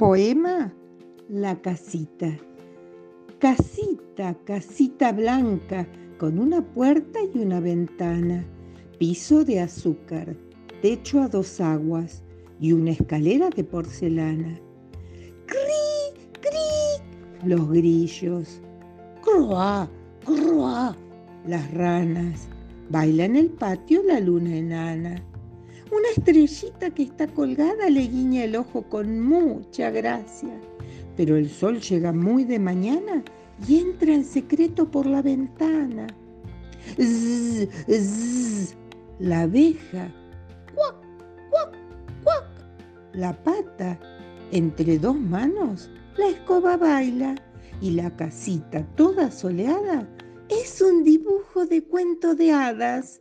Poema La casita. Casita, casita blanca, con una puerta y una ventana, piso de azúcar, techo a dos aguas y una escalera de porcelana. ¡Cri, cri! Los grillos. ¡Croa, croa! Las ranas. Baila en el patio la luna enana. Una estrellita que está colgada le guiña el ojo con mucha gracia. Pero el sol llega muy de mañana y entra en secreto por la ventana. Zzz, la abeja. Cuac, cuac, cuac. La pata. Entre dos manos, la escoba baila y la casita toda soleada es un dibujo de cuento de hadas.